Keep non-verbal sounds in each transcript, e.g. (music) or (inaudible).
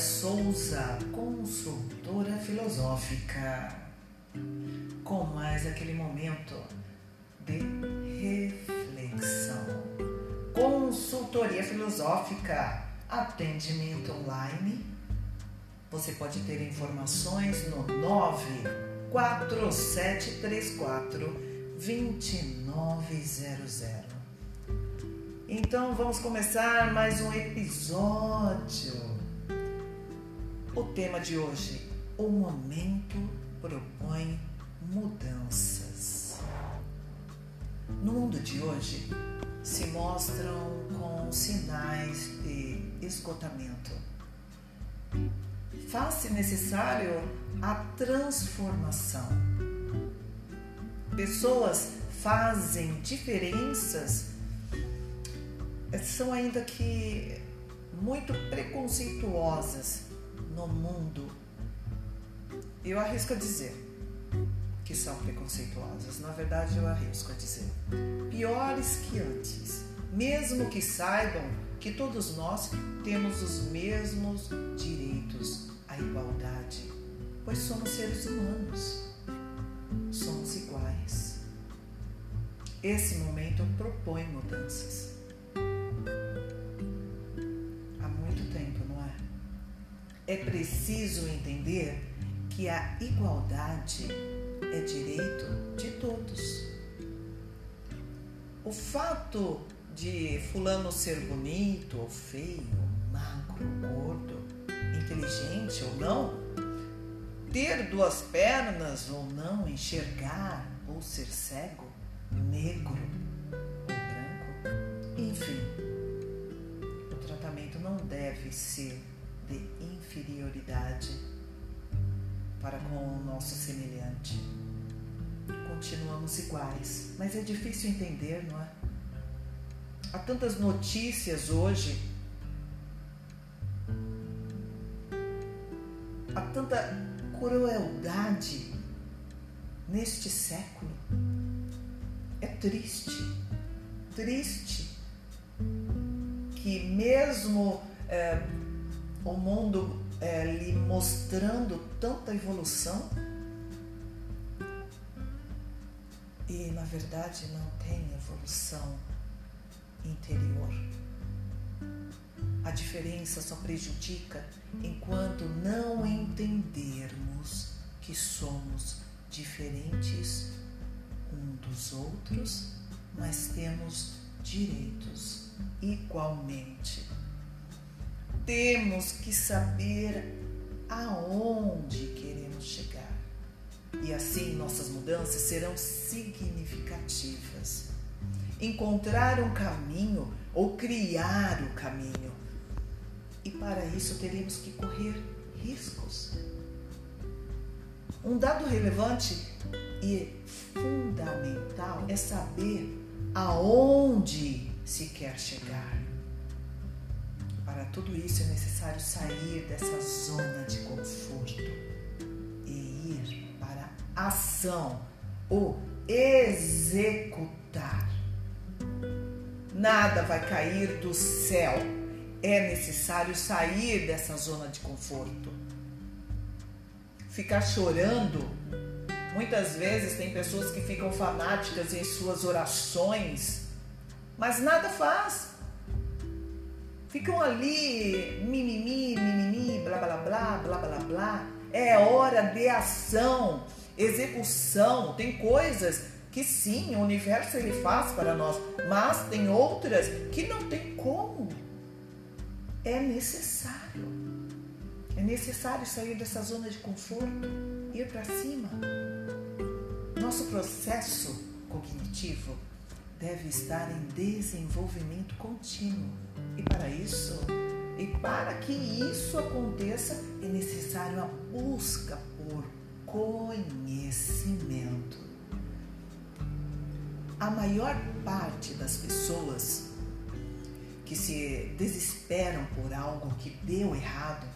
Souza, consultora filosófica, com mais aquele momento de reflexão. Consultoria filosófica, atendimento online. Você pode ter informações no 94734 2900. Então vamos começar mais um episódio. O tema de hoje: o momento propõe mudanças. No mundo de hoje se mostram com sinais de esgotamento. Faz-se necessário a transformação. Pessoas fazem diferenças são ainda que muito preconceituosas no mundo. Eu arrisco a dizer que são preconceituosas. Na verdade, eu arrisco a dizer piores que antes, mesmo que saibam que todos nós temos os mesmos direitos, a igualdade, pois somos seres humanos, somos iguais. Esse momento propõe mudanças. Preciso entender que a igualdade é direito de todos. O fato de fulano ser bonito ou feio, magro, gordo, inteligente ou não, ter duas pernas ou não, enxergar ou ser cego, negro ou branco, enfim, o tratamento não deve ser de inferioridade para com o nosso semelhante. Continuamos iguais, mas é difícil entender, não é? Há tantas notícias hoje, há tanta crueldade neste século. É triste, triste que mesmo é, o mundo é, lhe mostrando tanta evolução e na verdade não tem evolução interior. A diferença só prejudica enquanto não entendermos que somos diferentes um dos outros, mas temos direitos igualmente temos que saber aonde queremos chegar. E assim nossas mudanças serão significativas. Encontrar um caminho ou criar o caminho. E para isso teremos que correr riscos. Um dado relevante e fundamental é saber aonde se quer chegar. Para tudo isso é necessário sair dessa zona de conforto e ir para a ação, o executar. Nada vai cair do céu. É necessário sair dessa zona de conforto. Ficar chorando. Muitas vezes tem pessoas que ficam fanáticas em suas orações, mas nada faz ficam ali mimimi, mimimi, blá blá blá, blá blá blá. É hora de ação, execução. Tem coisas que sim, o universo ele faz para nós, mas tem outras que não tem como. É necessário. É necessário sair dessa zona de conforto, ir para cima. Nosso processo cognitivo deve estar em desenvolvimento contínuo. E para isso, e para que isso aconteça, é necessário a busca por conhecimento. A maior parte das pessoas que se desesperam por algo que deu errado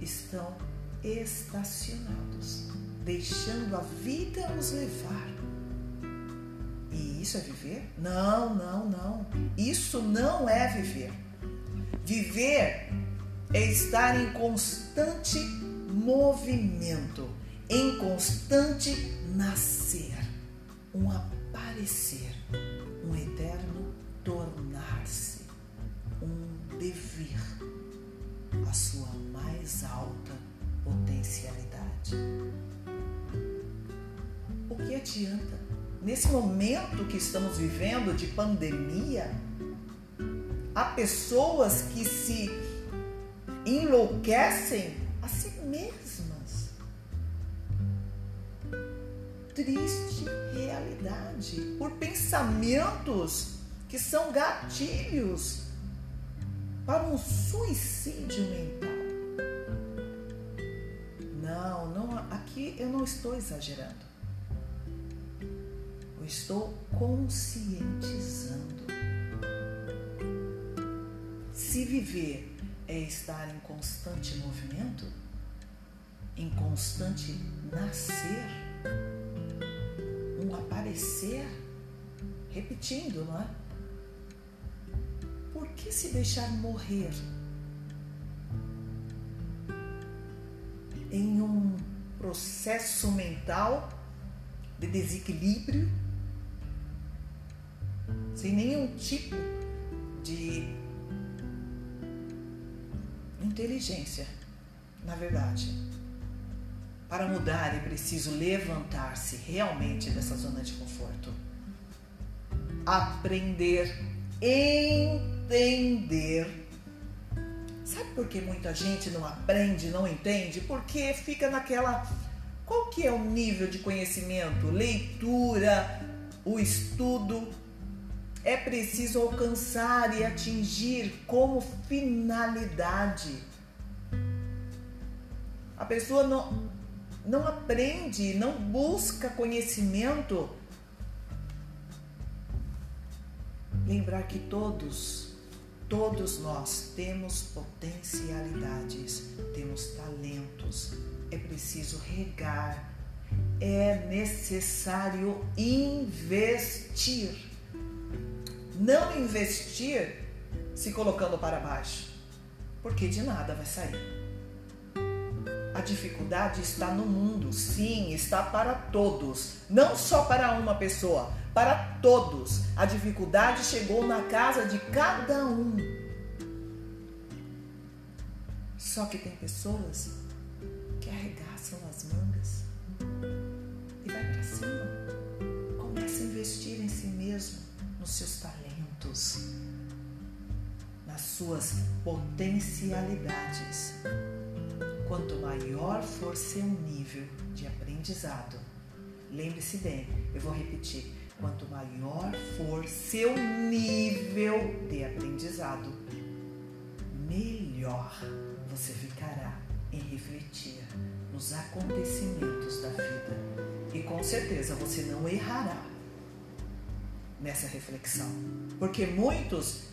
estão estacionados, deixando a vida os levar isso é viver? Não, não, não. Isso não é viver. Viver é estar em constante movimento, em constante nascer, um aparecer, Nesse momento que estamos vivendo de pandemia, há pessoas que se enlouquecem a si mesmas. Triste realidade por pensamentos que são gatilhos para um suicídio mental. Não, não, aqui eu não estou exagerando. Estou conscientizando. Se viver é estar em constante movimento, em constante nascer, um aparecer, repetindo, não é? Por que se deixar morrer em um processo mental de desequilíbrio, sem nenhum tipo de inteligência, na verdade. Para mudar é preciso levantar-se realmente dessa zona de conforto. Aprender, entender. Sabe por que muita gente não aprende, não entende? Porque fica naquela. Qual que é o nível de conhecimento? Leitura, o estudo, é preciso alcançar e atingir como finalidade. A pessoa não, não aprende, não busca conhecimento. Lembrar que todos, todos nós temos potencialidades, temos talentos. É preciso regar, é necessário investir não investir se colocando para baixo, porque de nada vai sair. A dificuldade está no mundo, sim, está para todos, não só para uma pessoa, para todos. A dificuldade chegou na casa de cada um. Só que tem pessoas que arregaçam as mangas e vai para cima. Começa a investir em si mesmo, nos seus talentos nas suas potencialidades. Quanto maior for seu nível de aprendizado, lembre-se bem, eu vou repetir: quanto maior for seu nível de aprendizado, melhor você ficará em refletir nos acontecimentos da vida. E com certeza você não errará nessa reflexão. Porque muitos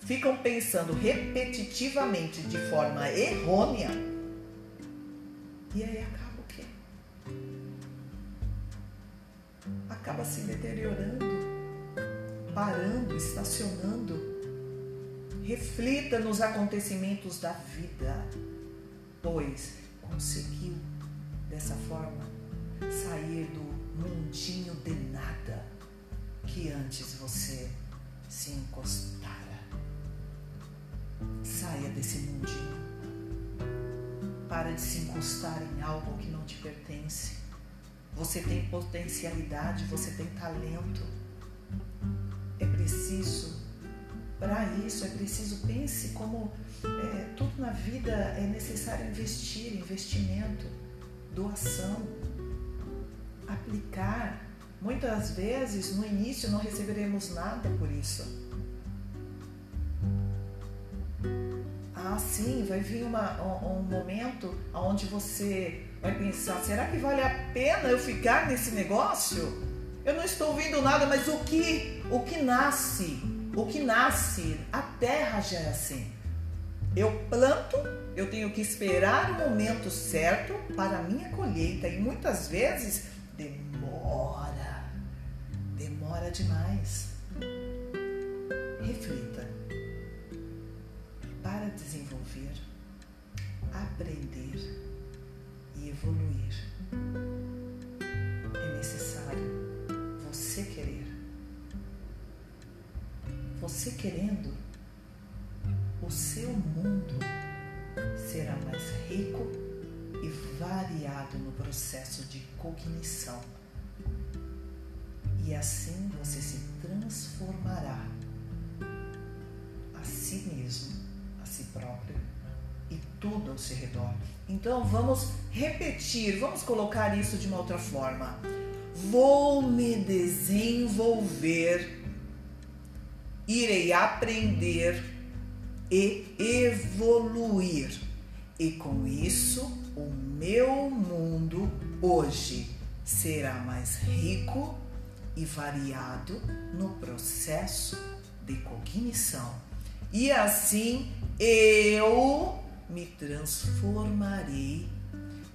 ficam pensando repetitivamente de forma errônea e aí acaba o quê? Acaba se deteriorando, parando, estacionando. Reflita nos acontecimentos da vida, pois conseguiu dessa forma sair do mundinho de nada que antes você se encostara. Saia desse mundinho. Para de se encostar em algo que não te pertence. Você tem potencialidade, você tem talento. É preciso, para isso, é preciso, pense como é, tudo na vida é necessário investir, investimento, doação, aplicar Muitas vezes, no início, não receberemos nada por isso. Ah, sim, vai vir uma, um, um momento onde você vai pensar: será que vale a pena eu ficar nesse negócio? Eu não estou ouvindo nada, mas o que, o que nasce, o que nasce, a terra já é assim. Eu planto, eu tenho que esperar o momento certo para a minha colheita e muitas vezes demora demais. Reflita. Para desenvolver, aprender e evoluir. É necessário você querer. Você querendo, o seu mundo será mais rico e variado no processo de cognição. E assim você se transformará a si mesmo, a si próprio e tudo ao seu redor. Então vamos repetir, vamos colocar isso de uma outra forma. Vou me desenvolver, irei aprender e evoluir. E com isso, o meu mundo hoje será mais rico e variado no processo de cognição. E assim eu me transformarei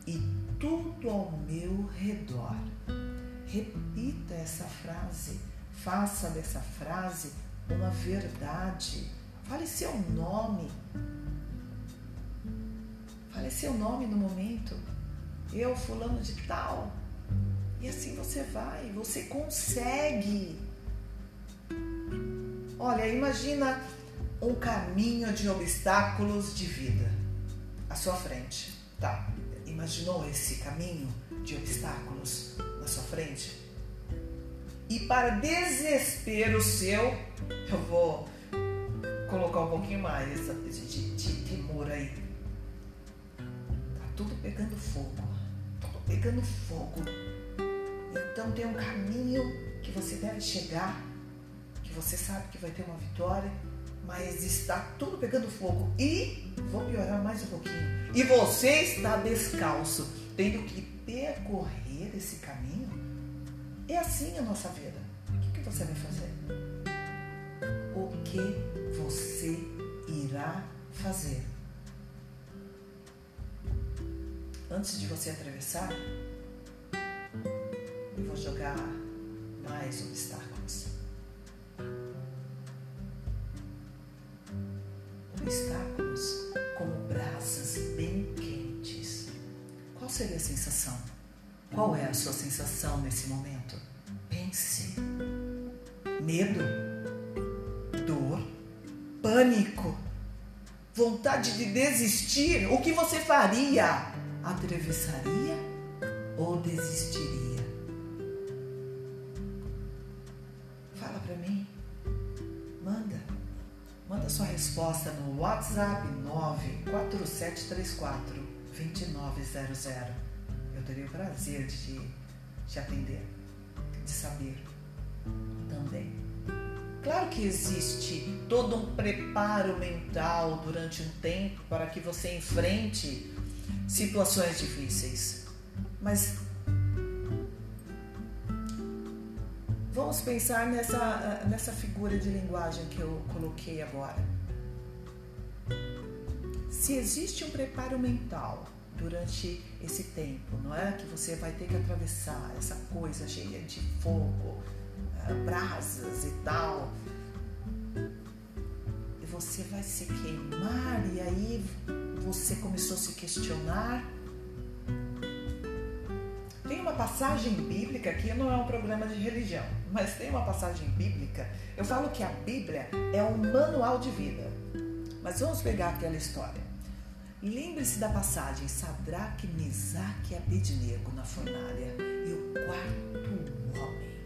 e tudo ao meu redor. Repita essa frase, faça dessa frase uma verdade. Fale seu nome. Fale seu nome no momento. Eu, fulano de tal. E assim você vai, você consegue. Olha, imagina um caminho de obstáculos de vida à sua frente. Tá, imaginou esse caminho de obstáculos na sua frente? E para desespero seu, eu vou colocar um pouquinho mais de, de, de temor aí. Tá tudo pegando fogo. Tudo pegando fogo. Então tem um caminho que você deve chegar, que você sabe que vai ter uma vitória mas está tudo pegando fogo. E vou piorar mais um pouquinho. E você está descalço, tendo que percorrer esse caminho. É assim a nossa vida. O que, que você vai fazer? O que você irá fazer? Antes de você atravessar, jogar mais obstáculos. obstáculos como brasas bem quentes. Qual seria a sensação? Qual é a sua sensação nesse momento? Pense. Medo, dor, pânico, vontade de desistir. O que você faria? Atravessaria ou desistiria? Sua resposta no WhatsApp 94734 2900. Eu teria o prazer de te atender, de saber também. Claro que existe todo um preparo mental durante um tempo para que você enfrente situações difíceis, mas Vamos pensar nessa, nessa figura de linguagem que eu coloquei agora. Se existe um preparo mental durante esse tempo, não é? Que você vai ter que atravessar essa coisa cheia de fogo, eh, brasas e tal. E você vai se queimar e aí você começou a se questionar passagem bíblica que não é um programa de religião, mas tem uma passagem bíblica. Eu falo que a Bíblia é um manual de vida. Mas vamos pegar aquela história. Lembre-se da passagem Sadraque, Mesaque e Abednego na fornalha e o quarto homem.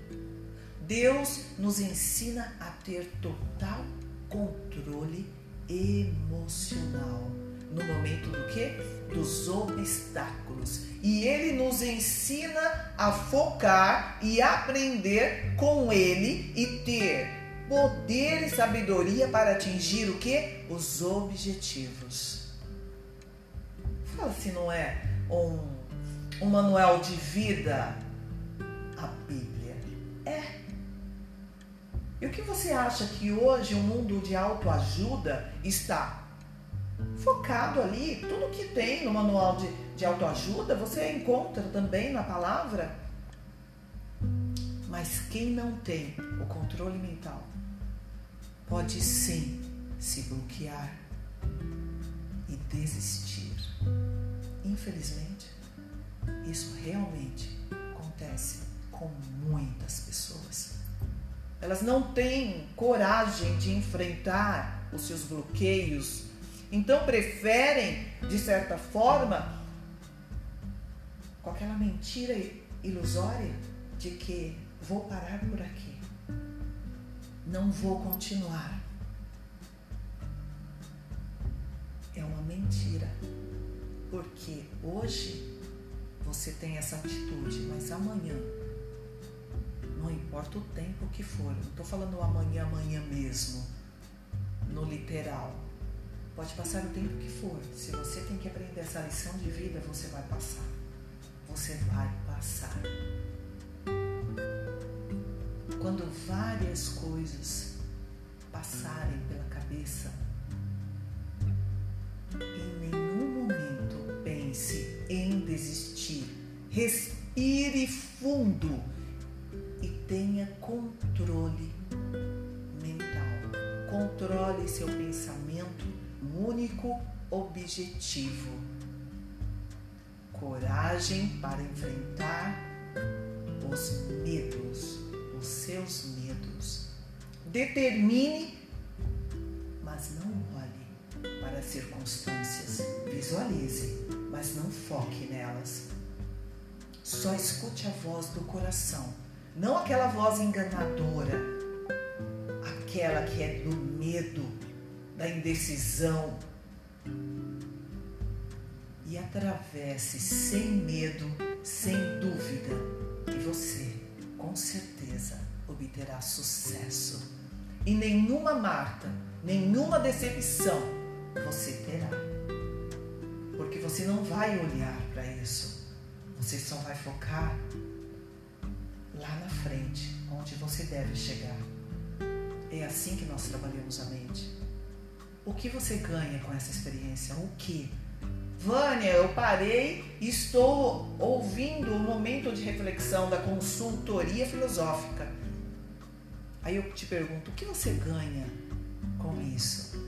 Deus nos ensina a ter total controle emocional no momento do que? Dos obstáculos. E ele nos ensina a focar e aprender com ele e ter poder e sabedoria para atingir o que? Os objetivos. Fala se não é um, um manual de vida a Bíblia. É. E o que você acha que hoje o mundo de autoajuda está focado ali. Tudo que tem no manual de, de autoajuda você encontra também na palavra. Mas quem não tem o controle mental pode sim se bloquear e desistir. Infelizmente, isso realmente acontece com muitas pessoas. Elas não têm coragem de enfrentar os seus bloqueios, então preferem, de certa forma, com aquela mentira ilusória de que vou parar por aqui, não vou continuar. É uma mentira, porque hoje você tem essa atitude, mas amanhã, não importa o tempo que for, não estou falando amanhã, amanhã mesmo, no literal. Pode passar o tempo que for. Se você tem que aprender essa lição de vida, você vai passar. Você vai passar. Quando várias coisas passarem pela cabeça, em nenhum momento pense em desistir. Respire fundo objetivo. Coragem para enfrentar os medos os seus medos. Determine, mas não olhe para as circunstâncias. Visualize, mas não foque nelas. Só escute a voz do coração, não aquela voz enganadora, aquela que é do medo, da indecisão. E atravesse sem medo, sem dúvida, e você com certeza obterá sucesso. E nenhuma marca, nenhuma decepção você terá. Porque você não vai olhar para isso. Você só vai focar lá na frente, onde você deve chegar. É assim que nós trabalhamos a mente. O que você ganha com essa experiência? O que? Vânia, eu parei e estou ouvindo o momento de reflexão da consultoria filosófica. Aí eu te pergunto, o que você ganha com isso?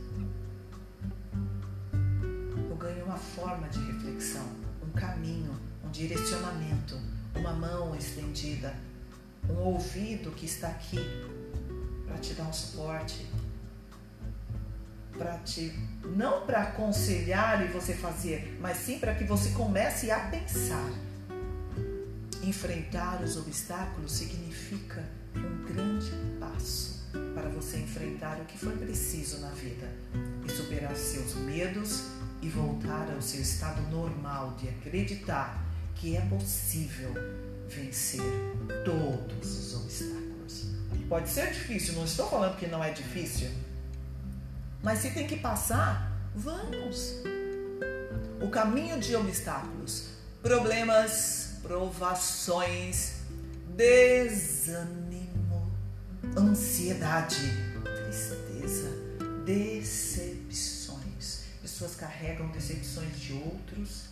Eu ganho uma forma de reflexão, um caminho, um direcionamento, uma mão estendida, um ouvido que está aqui para te dar um suporte, para te não para aconselhar e você fazer, mas sim para que você comece a pensar. Enfrentar os obstáculos significa um grande passo para você enfrentar o que foi preciso na vida e superar seus medos e voltar ao seu estado normal de acreditar que é possível vencer todos os obstáculos. Pode ser difícil, não estou falando que não é difícil mas se tem que passar, vamos. O caminho de obstáculos, problemas, provações, desânimo, ansiedade, tristeza, decepções. Pessoas carregam decepções de outros,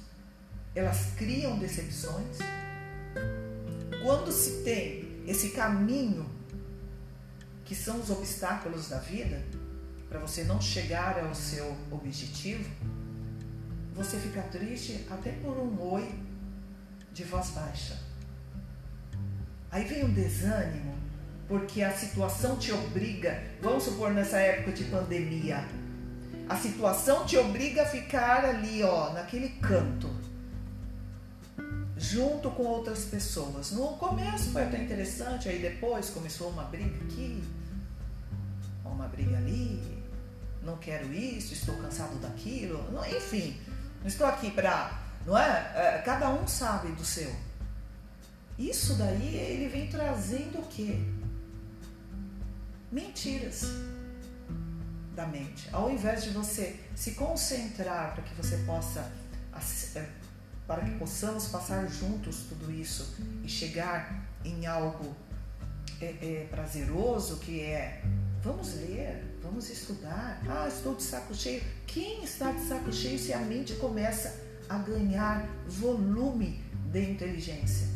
elas criam decepções. Quando se tem esse caminho, que são os obstáculos da vida, para você não chegar ao seu objetivo, você fica triste até por um oi de voz baixa. Aí vem um desânimo, porque a situação te obriga, vamos supor nessa época de pandemia, a situação te obriga a ficar ali, ó, naquele canto, junto com outras pessoas. No começo foi até interessante, aí depois começou uma briga aqui, uma briga ali, não quero isso, estou cansado daquilo, não, enfim, não estou aqui para, não é? é? Cada um sabe do seu. Isso daí ele vem trazendo o quê? Mentiras da mente. Ao invés de você se concentrar para que você possa, é, para que possamos passar juntos tudo isso e chegar em algo é, é, prazeroso que é Vamos ler, vamos estudar. Ah, estou de saco cheio. Quem está de saco cheio se a mente começa a ganhar volume de inteligência?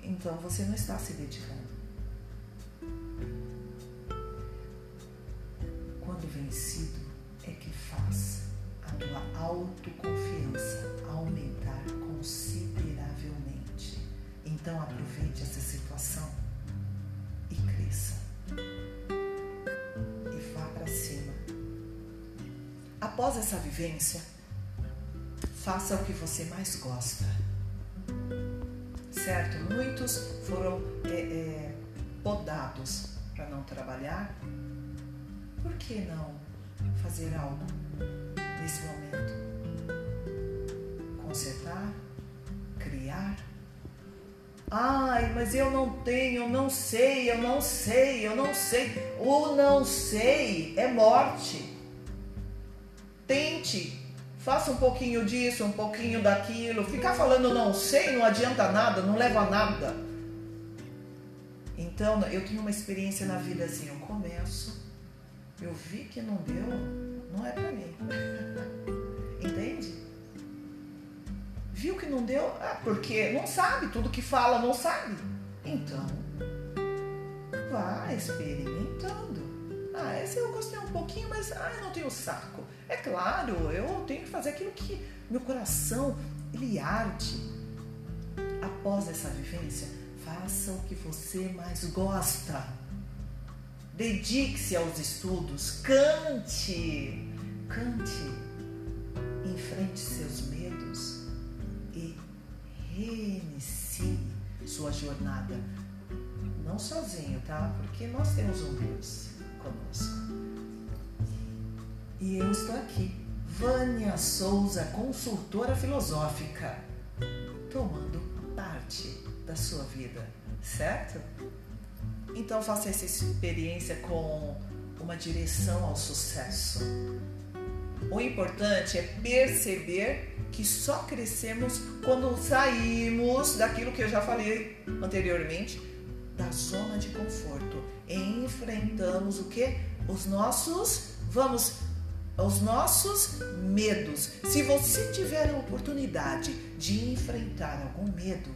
Então você não está se dedicando. Quando vencido é que faz a tua autoconfiança aumentar consideravelmente. Então aproveite essa situação e cresça. Após essa vivência, faça o que você mais gosta. Certo? Muitos foram é, é, podados para não trabalhar. Por que não fazer algo nesse momento? Consertar, criar. Ai, mas eu não tenho, eu não sei, eu não sei, eu não sei. O não sei é morte. Tente, faça um pouquinho disso, um pouquinho daquilo. Ficar falando não sei não adianta nada, não leva a nada. Então, eu tenho uma experiência na vida assim, eu começo, eu vi que não deu, não é para mim. (laughs) Entende? Viu que não deu? Ah, porque não sabe, tudo que fala não sabe. Então, vá experimentando. Ah, esse eu gostei um pouquinho, mas ah, eu não tenho saco. É claro, eu tenho que fazer aquilo que meu coração ele arde. Após essa vivência, faça o que você mais gosta. Dedique-se aos estudos, cante, cante, enfrente seus medos e reinicie sua jornada. Não sozinho, tá? Porque nós temos um Deus conosco. E eu estou aqui, Vânia Souza, consultora filosófica, tomando parte da sua vida, certo? Então faça essa experiência com uma direção ao sucesso. O importante é perceber que só crescemos quando saímos daquilo que eu já falei anteriormente, da zona de conforto. Enfrentamos o que? Os nossos, vamos, os nossos medos. Se você tiver a oportunidade de enfrentar algum medo,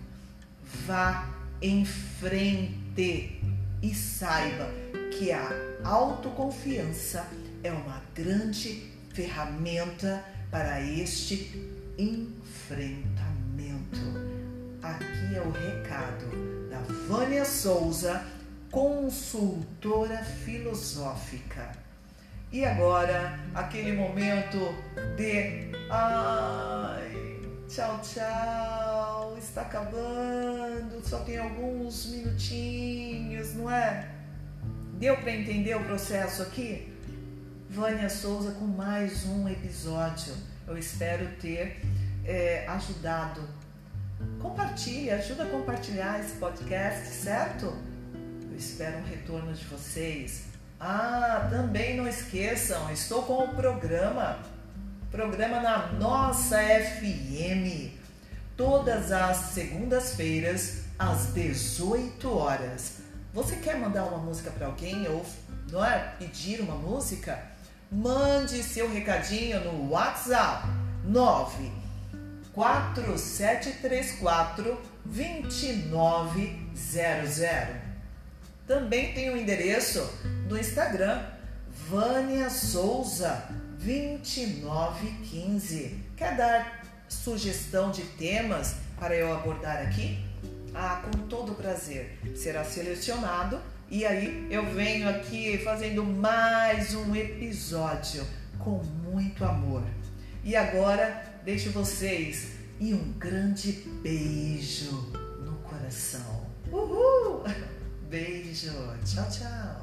vá em frente e saiba que a autoconfiança é uma grande ferramenta para este enfrentamento. Aqui é o recado Vânia Souza, consultora filosófica. E agora, aquele momento de ai, tchau, tchau, está acabando, só tem alguns minutinhos, não é? Deu para entender o processo aqui? Vânia Souza com mais um episódio. Eu espero ter é, ajudado. Compartilhe, ajuda a compartilhar esse podcast, certo? Eu espero um retorno de vocês. Ah, também não esqueçam, estou com o programa, programa na nossa FM, todas as segundas-feiras às 18 horas. Você quer mandar uma música para alguém ou não é, pedir uma música? Mande seu recadinho no WhatsApp 94734 2900. Também tem o endereço do Instagram Vânia Souza 2915. Quer dar sugestão de temas para eu abordar aqui? Ah, com todo prazer. Será selecionado e aí eu venho aqui fazendo mais um episódio com muito amor. E agora deixo vocês e um grande beijo no coração. Uhul! (laughs) Beijo. Tchau, tchau.